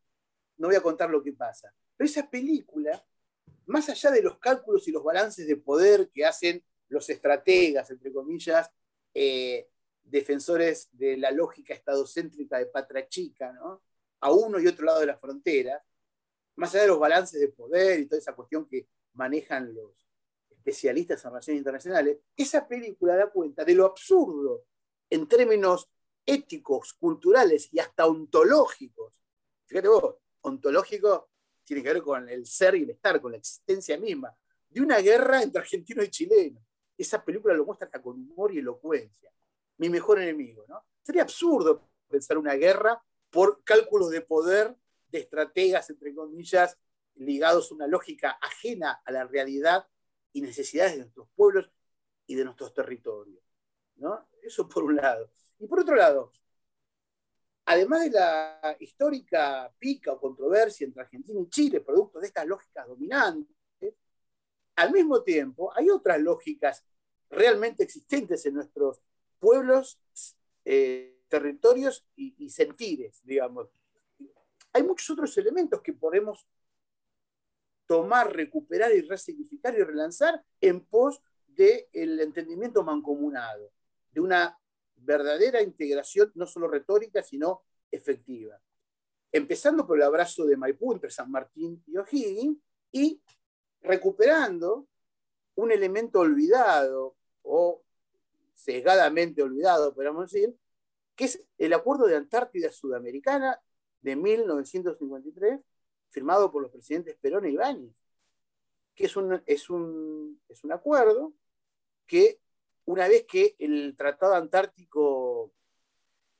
No voy a contar lo que pasa. Pero esa película, más allá de los cálculos y los balances de poder que hacen los estrategas, entre comillas, eh, defensores de la lógica estadocéntrica de Patra Chica, ¿no? a uno y otro lado de la frontera, más allá de los balances de poder y toda esa cuestión que manejan los especialistas en relaciones internacionales, esa película da cuenta de lo absurdo en términos éticos, culturales y hasta ontológicos. Fíjate vos, ontológico tiene que ver con el ser y el estar, con la existencia misma, de una guerra entre argentinos y chilenos. Esa película lo muestra hasta con humor y elocuencia. Mi mejor enemigo, ¿no? Sería absurdo pensar una guerra por cálculos de poder de estrategas, entre comillas, ligados a una lógica ajena a la realidad y necesidades de nuestros pueblos y de nuestros territorios. ¿no? Eso por un lado. Y por otro lado, además de la histórica pica o controversia entre Argentina y Chile, producto de estas lógicas dominantes, al mismo tiempo hay otras lógicas realmente existentes en nuestros pueblos eh, territorios y, sentires, digamos. Hay muchos otros elementos que podemos tomar, recuperar y resignificar y relanzar en pos del entendimiento mancomunado, de una verdadera integración, no solo retórica, sino efectiva. Empezando por el abrazo de Maipú entre San Martín y O'Higgins y recuperando un elemento olvidado o sesgadamente olvidado, podríamos decir, que es el Acuerdo de Antártida Sudamericana de 1953, firmado por los presidentes Perón y Ibáñez, que es un, es un, es un acuerdo que una vez que el Tratado Antártico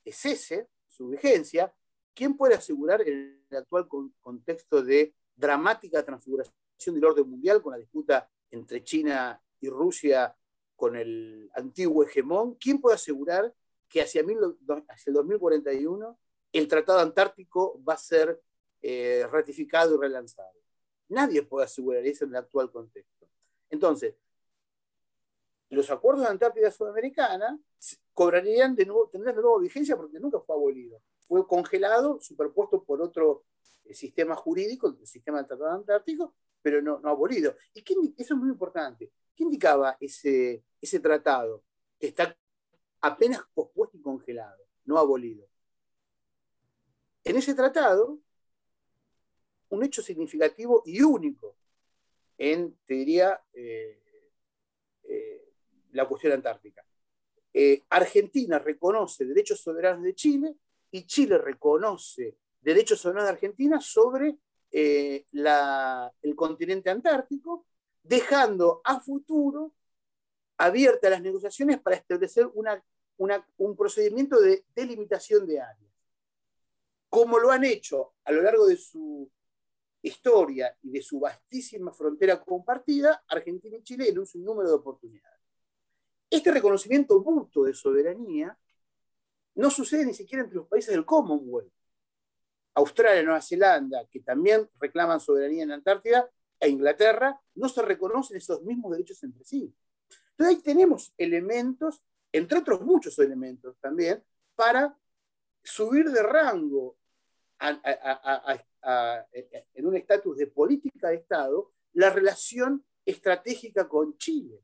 cese su vigencia, ¿quién puede asegurar en el actual contexto de dramática transfiguración del orden mundial con la disputa entre China y Rusia con el antiguo hegemón? ¿Quién puede asegurar que hacia, el 2041 el Tratado Antártico va a ser eh, ratificado y relanzado. Nadie puede asegurar eso en el actual contexto. Entonces, los acuerdos de Antártida Sudamericana cobrarían de nuevo, tendrían de nuevo vigencia porque nunca fue abolido. Fue congelado, superpuesto por otro eh, sistema jurídico, el sistema del Tratado Antártico, pero no, no abolido. ¿Y eso es muy importante. ¿Qué indicaba ese, ese tratado? Que está apenas pospuesto y congelado, no abolido. En ese tratado, un hecho significativo y único en, te diría, eh, eh, la cuestión antártica. Eh, Argentina reconoce derechos soberanos de Chile y Chile reconoce derechos soberanos de Argentina sobre el continente antártico, dejando a futuro abiertas las negociaciones para establecer un procedimiento de delimitación de áreas. Como lo han hecho a lo largo de su historia y de su vastísima frontera compartida, Argentina y Chile en un sinnúmero de oportunidades. Este reconocimiento mutuo de soberanía no sucede ni siquiera entre los países del Commonwealth. Australia, Nueva Zelanda, que también reclaman soberanía en la Antártida, e Inglaterra, no se reconocen esos mismos derechos entre sí. Entonces ahí tenemos elementos, entre otros muchos elementos también, para subir de rango en un estatus de política de Estado la relación estratégica con Chile,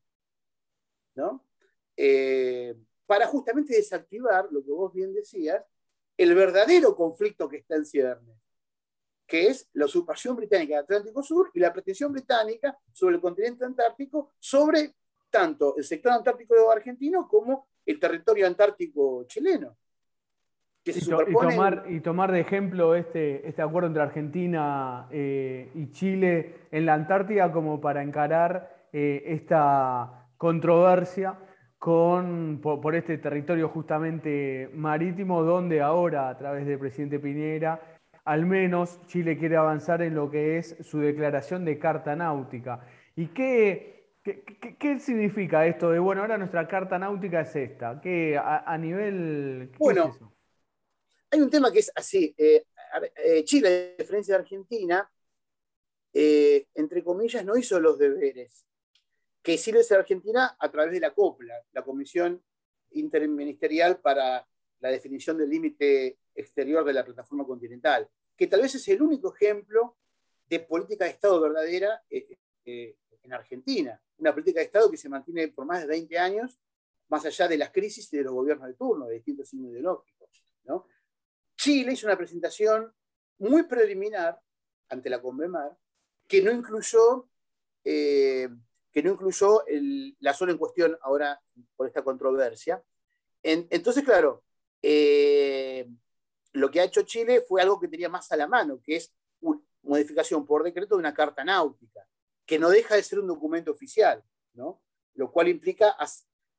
¿no? Eh, para justamente desactivar, lo que vos bien decías, el verdadero conflicto que está en ciernes, que es la usurpación británica del Atlántico Sur y la pretensión británica sobre el continente antártico, sobre tanto el sector antártico argentino como el territorio antártico chileno y, tomar, y tomar de ejemplo este, este acuerdo entre Argentina eh, y Chile en la Antártida como para encarar eh, esta controversia con, por, este territorio justamente marítimo, donde ahora, a través del presidente Piñera, al menos Chile quiere avanzar en lo que es su declaración de carta náutica. ¿Y qué, qué, significa esto de, bueno, ahora nuestra carta náutica es esta? ¿Qué, a, nivel... bueno, hay un tema que es así. Eh, eh, Chile, a diferencia de Argentina, eh, entre comillas, no hizo los deberes que lo hizo Argentina a través de la COPLA, la Comisión Interministerial para la definición del límite exterior de la plataforma continental, que tal vez es el único ejemplo de política de Estado verdadera en Argentina. Una política de Estado que se mantiene por más de 20 años, más allá de las crisis y de los gobiernos de turno, de distintos signos ideológicos. Chile hizo una presentación muy preliminar ante la Convemar que no incluyó, eh, que no incluyó la zona en cuestión ahora por esta controversia. entonces, claro, eh, lo que ha hecho Chile fue algo que tenía más a la mano, que es una modificación por decreto de una carta náutica, que no deja de ser un documento oficial, ¿no? lo cual implica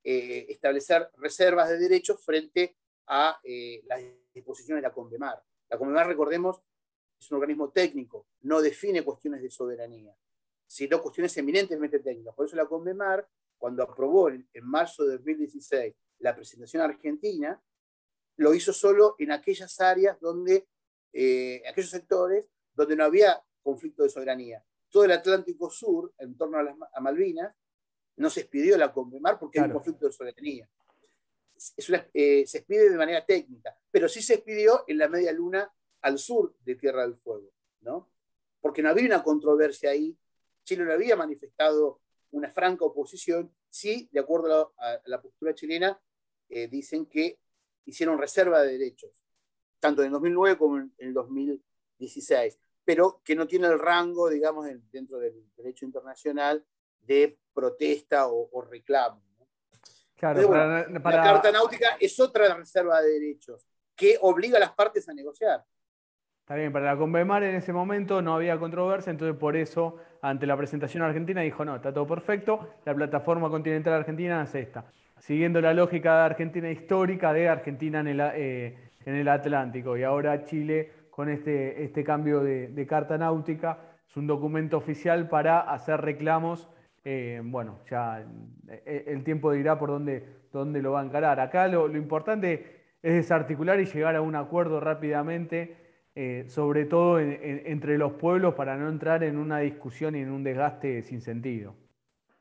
eh, establecer reservas de derechos frente a las disposiciones de la CONDEMAR. La CONDEMAR, recordemos, es un organismo técnico, no define cuestiones de soberanía, sino cuestiones eminentemente técnicas. Por eso la CONDEMAR, cuando aprobó en, marzo de 2016 la presentación argentina, lo hizo solo en aquellas áreas donde, eh, aquellos sectores donde no había conflicto de soberanía. Todo el Atlántico Sur, en torno a, Malvinas, no se expidió la CONDEMAR porque hay un conflicto de soberanía. Eh, se expide de manera técnica, pero sí se expidió en la media luna al sur de Tierra del Fuego, ¿no? Porque no había una controversia ahí, Chile no había manifestado una franca oposición, sí, de acuerdo a la, postura chilena, eh, dicen que hicieron reserva de derechos, tanto en el 2009 como en el 2016, pero que no tiene el rango, digamos, dentro del derecho internacional de protesta o reclamo. La carta náutica es otra reserva de derechos que obliga a las partes a negociar. Está bien, para la Convemar en ese momento no había controversia, entonces por eso, ante la presentación argentina, dijo, no, está todo perfecto, la plataforma continental argentina es esta. Siguiendo la lógica de Argentina histórica de Argentina en el, eh, en el Atlántico. Y ahora Chile, con este, este cambio de carta náutica, es un documento oficial para hacer reclamos eh, bueno, ya eh, el tiempo dirá por dónde, dónde lo va a encarar. Acá lo, importante es desarticular y llegar a un acuerdo rápidamente, eh, sobre todo entre los pueblos, para no entrar en una discusión y en un desgaste sin sentido.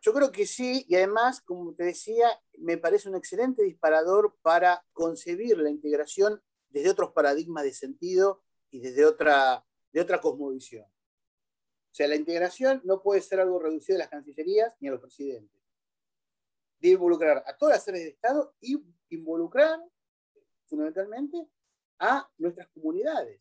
Yo creo que sí, y además, como te decía, me parece un excelente disparador para concebir la integración desde otros paradigmas de sentido y desde otra, de otra cosmovisión. O sea, la integración no puede ser algo reducido a las cancillerías ni a los presidentes. Debe involucrar a todas las áreas de Estado y involucrar fundamentalmente a nuestras comunidades.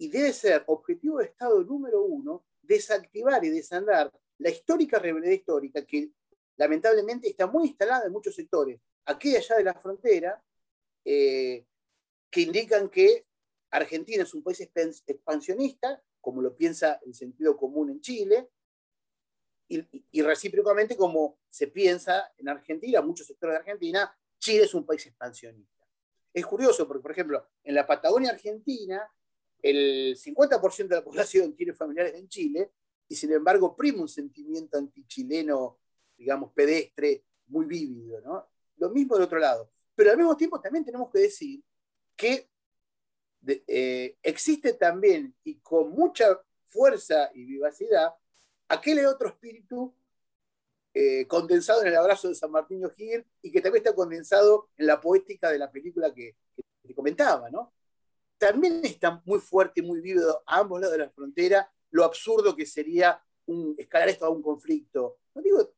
Y debe ser objetivo de Estado número uno desactivar y desandar la histórica rivalidad histórica que lamentablemente está muy instalada en muchos sectores, aquí y allá de la frontera, eh, que indican que Argentina es un país expansionista, como lo piensa el sentido común en Chile, y, recíprocamente como se piensa en Argentina, muchos sectores de Argentina, Chile es un país expansionista. Es curioso porque, por ejemplo, en la Patagonia Argentina, el 50% de la población tiene familiares en Chile y sin embargo prima un sentimiento antichileno, digamos, pedestre, muy vívido. ¿no? Lo mismo del otro lado. Pero al mismo tiempo también tenemos que decir que eh, existe también y con mucha fuerza y vivacidad aquel otro espíritu eh, condensado en el abrazo de San Martín Gil y que también está condensado en la poética de la película que, te comentaba, ¿no? También está muy fuerte y muy vivo a ambos lados de la frontera lo absurdo que sería un, escalar esto a un conflicto, no digo,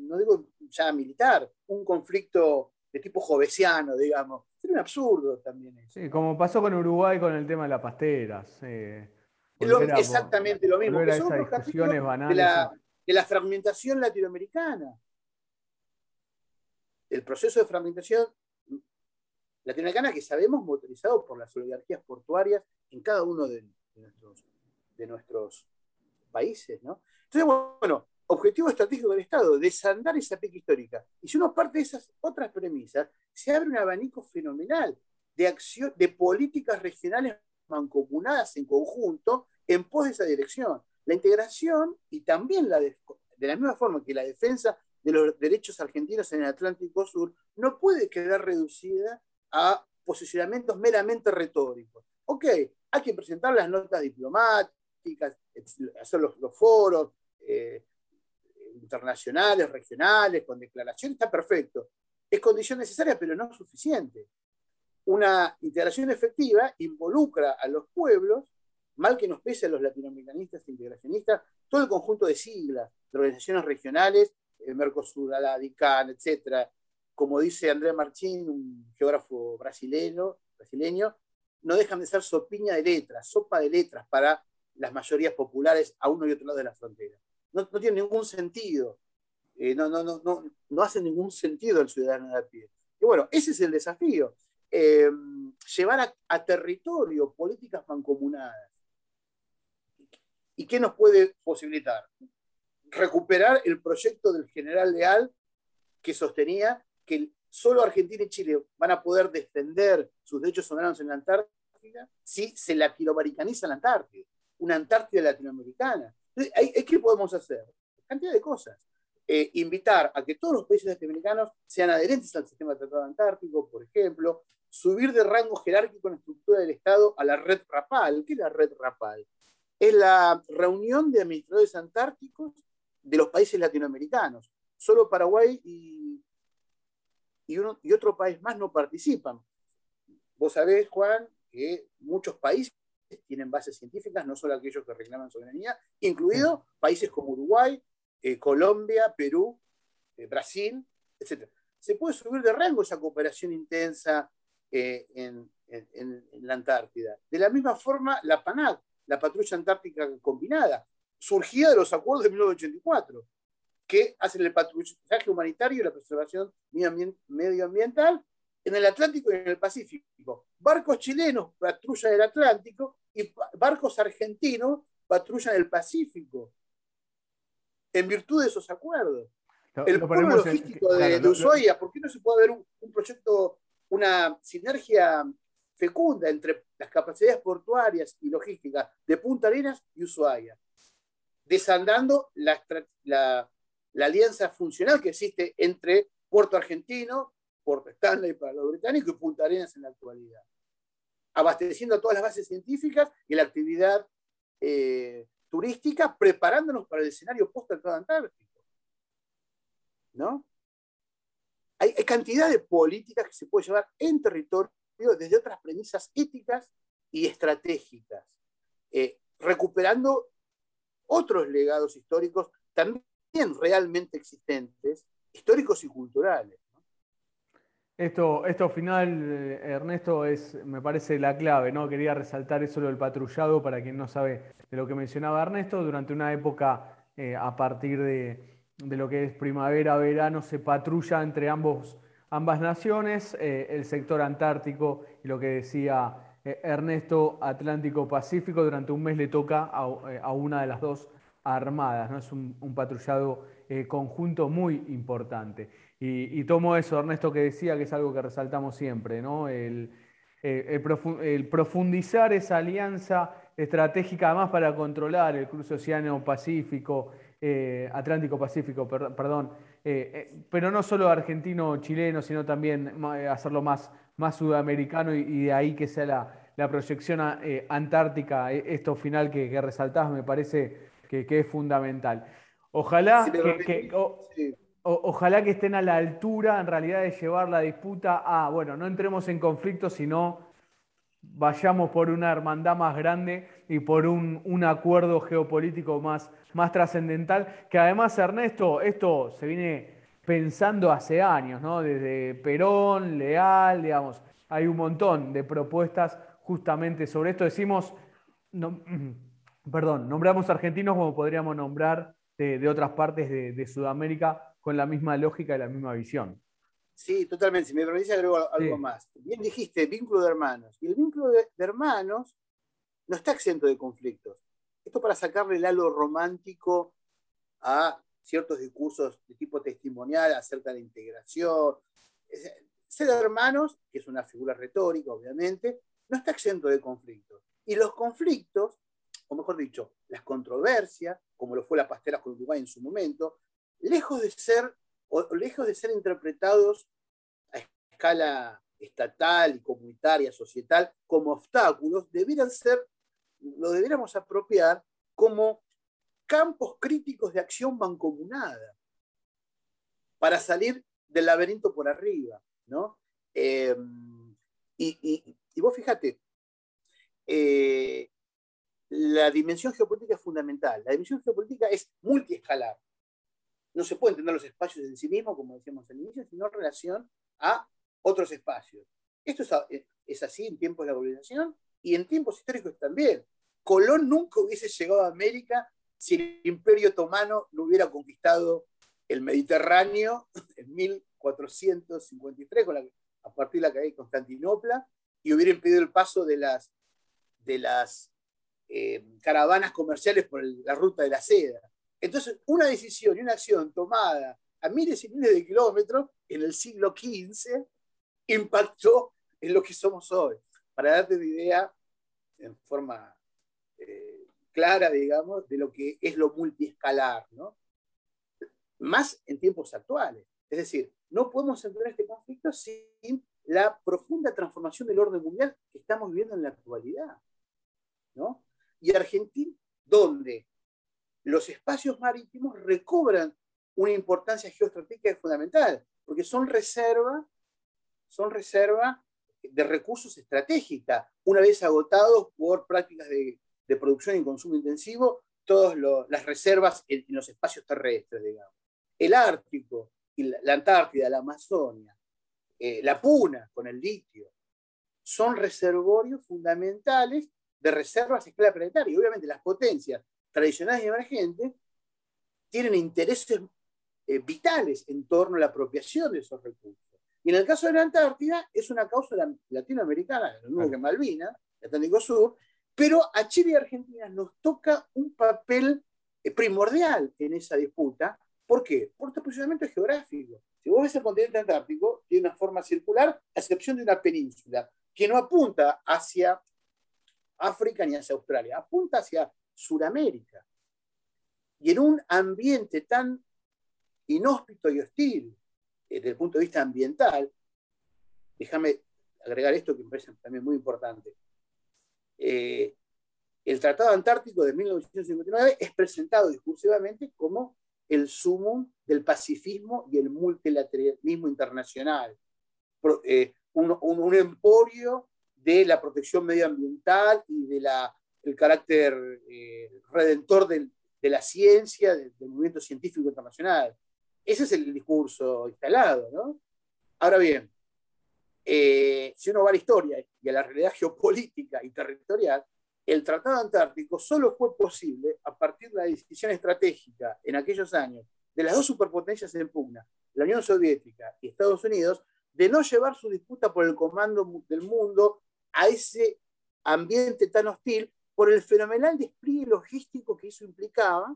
no digo ya militar, un conflicto de tipo jovesiano, digamos. Sería un absurdo también eso. Sí, como pasó con Uruguay con el tema de las pasteras. Eh, exactamente lo mismo. esas discusiones banales. De la, de la fragmentación latinoamericana. El proceso de fragmentación latinoamericana que sabemos motorizado por las oligarquías portuarias en cada uno de, nuestros, países. Entonces, bueno, objetivo estratégico del Estado, desandar esa pica histórica. Y si uno parte de esas otras premisas, se abre un abanico fenomenal de, acción, de políticas regionales mancomunadas en conjunto en pos de esa dirección. La integración y también la de, la misma forma que la defensa de los derechos argentinos en el Atlántico Sur no puede quedar reducida a posicionamientos meramente retóricos. Ok, hay que presentar las notas diplomáticas, hacer los, foros, eh, internacionales, regionales, con declaraciones, está perfecto. Es condición necesaria, pero no suficiente. Una integración efectiva involucra a los pueblos, mal que nos pese a los latinoamericanistas e integracionistas, todo el conjunto de siglas, de organizaciones regionales, el Mercosur, la DICAN, etc. Como dice André Marchín, un geógrafo brasileño, brasileño, no dejan de ser sopiña de letras, sopa de letras para las mayorías populares a uno y otro lado de la frontera no, tiene ningún sentido. Eh, no, no, no, no, no hace ningún sentido el ciudadano de a pie. Y bueno, ese es el desafío. Eh, llevar a, territorio políticas mancomunadas. ¿Y qué nos puede posibilitar? Recuperar el proyecto del general Leal que sostenía que solo Argentina y Chile van a poder defender sus derechos soberanos en la Antártida si se latinoamericaniza la Antártida, una Antártida latinoamericana. ¿Qué podemos hacer? Cantidad de cosas. Eh, invitar a que todos los países latinoamericanos sean adherentes al sistema de tratado antártico, por ejemplo, subir de rango jerárquico en la estructura del Estado a la red RAPAL. ¿Qué es la red RAPAL? Es la reunión de administradores antárticos de los países latinoamericanos. Solo Paraguay y, y, uno, y otro país más no participan. Vos sabés, Juan, que muchos países tienen bases científicas, no solo aquellos que reclaman soberanía, incluidos países como Uruguay, eh, Colombia, Perú, eh, Brasil, etc. Se puede subir de rango esa cooperación intensa eh, en, la Antártida. De la misma forma, la PANAC, la Patrulla Antártica Combinada, surgía de los acuerdos de 1984, que hacen el patrullaje humanitario y la preservación medioambiental en el Atlántico y en el Pacífico. Barcos chilenos patrullan el Atlántico y barcos argentinos patrullan el Pacífico. En virtud de esos acuerdos. el pueblo logístico de, Ushuaia, ¿por qué no se puede ver un, proyecto, una sinergia fecunda entre las capacidades portuarias y logísticas de Punta Arenas y Ushuaia? Desandando la, la, la alianza funcional que existe entre Puerto Argentino, Puerto Stanley para los británicos y Punta Arenas en la actualidad, abasteciendo todas las bases científicas y la actividad eh, turística preparándonos para el escenario post-tratado antártico. ¿No? Hay, cantidad de políticas que se puede llevar en territorio desde otras premisas éticas y estratégicas, eh, recuperando otros legados históricos también realmente existentes, históricos y culturales. Esto, esto final, eh, Ernesto, es, me parece la clave, ¿no? Quería resaltar eso del patrullado para quien no sabe de lo que mencionaba Ernesto. Durante una época, eh, a partir de, lo que es primavera, verano, se patrulla entre ambos, ambas naciones, eh, el sector antártico y lo que decía Ernesto, Atlántico-Pacífico. Durante un mes le toca a, una de las dos armadas, ¿no? Es un, patrullado conjunto muy importante. Y, tomo eso, Ernesto, que decía que es algo que resaltamos siempre, ¿no? El, eh, profundizar esa alianza estratégica, además para controlar el cruce océano-pacífico, eh, Atlántico-Pacífico, perdón, eh, pero no solo argentino-chileno, sino también hacerlo más, más sudamericano y, de ahí que sea la, proyección antártica, esto final que, que resaltás, me parece que, es fundamental. Ojalá que, ojalá que estén a la altura en realidad de llevar la disputa a, bueno, no entremos en conflicto, sino vayamos por una hermandad más grande y por un, acuerdo geopolítico más, más trascendental, que además, Ernesto, esto se viene pensando hace años, ¿no? Desde Perón, Leal, digamos, hay un montón de propuestas justamente sobre esto. Decimos, perdón, nombramos argentinos como podríamos nombrar de, otras partes de Sudamérica con la misma lógica y la misma visión. Sí, totalmente. Si me permitís, agrego algo más. Bien dijiste, vínculo de hermanos. Y el vínculo de, hermanos no está exento de conflictos. Esto para sacarle el halo romántico a ciertos discursos de tipo testimonial acerca de la integración. Ser hermanos, que es una figura retórica, obviamente, no está exento de conflictos. Y los conflictos, o mejor dicho, las controversias, como lo fue la pastera con Uruguay en su momento, lejos de ser, lejos de ser interpretados a escala estatal y comunitaria, societal, como obstáculos, debieran ser, lo debiéramos apropiar como campos críticos de acción mancomunada para salir del laberinto por arriba. ¿no? Em, y, vos fíjate, eh, la dimensión geopolítica es fundamental. La dimensión geopolítica es multiescalar no se puede entender los espacios en sí mismos, como decíamos al inicio, sino en relación a otros espacios. Esto es, así en tiempos de la globalización y en tiempos históricos también. Colón nunca hubiese llegado a América si el Imperio Otomano no hubiera conquistado el Mediterráneo en 1453, a partir de la caída de Constantinopla, y hubiera impedido el paso de las, de las eh, caravanas comerciales por la ruta de la seda. Entonces, una decisión y una acción tomada a miles y miles de kilómetros en el siglo XV impactó en lo que somos hoy. Para darte una idea en forma eh, clara, digamos, de lo que es lo multiescalar, ¿no? Más en tiempos actuales. Es decir, no podemos entrar en este conflicto sin la profunda transformación del orden mundial que estamos viviendo en la actualidad. ¿no? Y Argentina, ¿dónde? los espacios marítimos recobran una importancia geoestratégica fundamental, porque son reserva, son reserva de recursos estratégicos, una vez agotados por prácticas de, producción y consumo intensivo, todas las reservas en, los espacios terrestres, digamos. El Ártico, la, Antártida, la Amazonia, eh, la Puna con el litio, son reservorios fundamentales de reservas a escala planetaria. Y obviamente las potencias tradicionales y emergentes tienen intereses eh, vitales en torno a la apropiación de esos recursos. Y en el caso de la Antártida es una causa latinoamericana, lo mismo que Malvinas, Atlántico Sur, pero a Chile y Argentina nos toca un papel eh, primordial en esa disputa. ¿Por qué? Por este posicionamiento geográfico. Si vos ves el continente antártico, tiene una forma circular, a excepción de una península, que no apunta hacia África ni hacia Australia, apunta hacia Suramérica. Y en un ambiente tan inhóspito y hostil eh, desde el punto de vista ambiental, déjame agregar esto que me parece también muy importante. Eh, el Tratado Antártico de 1959 es presentado discursivamente como el sumum del pacifismo y el multilateralismo internacional. Eh, un, emporio de la protección medioambiental y del el carácter eh, redentor de la ciencia, del, movimiento científico internacional. Ese es el discurso instalado. ¿no? Ahora bien, eh, si uno va a la historia y a la realidad geopolítica y territorial, el Tratado Antártico solo fue posible a partir de la decisión estratégica en aquellos años de las dos superpotencias en pugna, la Unión Soviética y Estados Unidos, de no llevar su disputa por el comando del mundo a ese ambiente tan hostil por el fenomenal despliegue logístico que eso implicaba,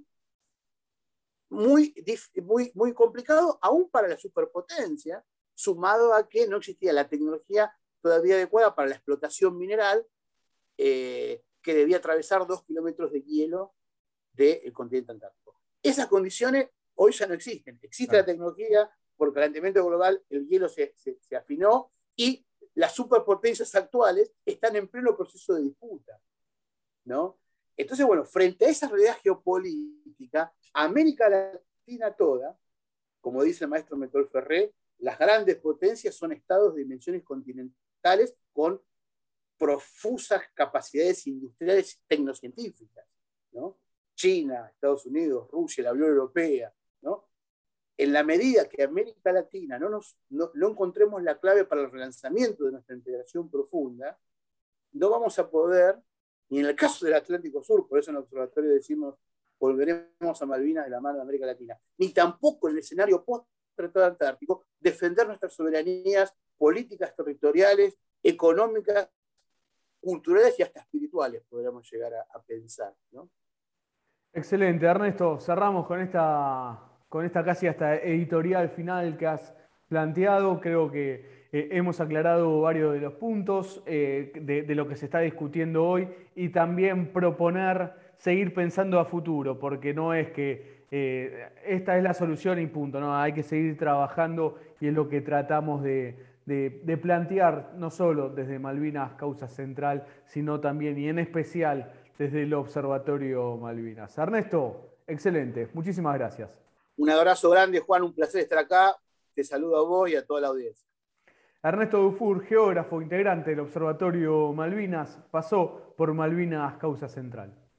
muy, muy, muy complicado aún para la superpotencia, sumado a que no existía la tecnología todavía adecuada para la explotación mineral, eh, que debía atravesar dos kilómetros de hielo del continente antártico. Esas condiciones hoy ya no existen. Existe la tecnología, por calentamiento global el hielo se, se, afinó y las superpotencias actuales están en pleno proceso de disputa. ¿no? Entonces, bueno, frente a esa realidad geopolítica, América Latina toda, como dice el maestro Metol Ferré, las grandes potencias son estados de dimensiones continentales con profusas capacidades industriales tecnocientíficas, ¿no? China, Estados Unidos, Rusia, la Unión Europea. En la medida que América Latina no, nos, no, encontremos la clave para el relanzamiento de nuestra integración profunda, no vamos a poder, ni en el caso del Atlántico Sur, por eso en el observatorio decimos volveremos a Malvinas de la mano de América Latina, ni tampoco en el escenario post-tratado antártico, defender nuestras soberanías políticas, territoriales, económicas culturales y hasta espirituales, podríamos llegar a, pensar. ¿no? Excelente, Ernesto. Cerramos con esta, con esta casi hasta editorial final que has planteado. Creo que eh, hemos aclarado varios de los puntos eh, de, lo que se está discutiendo hoy y también proponer seguir pensando a futuro, porque no es que eh, esta es la solución y punto, no, hay que seguir trabajando y es lo que tratamos de, de, plantear no solo desde Malvinas Causa Central, sino también y en especial desde el Observatorio Malvinas. Ernesto, excelente, muchísimas gracias. Un abrazo grande, Juan, un placer estar acá. Te saludo a vos y a toda la audiencia. Ernesto Dufour, geógrafo integrante del Observatorio Malvinas, pasó por Malvinas Causa Central.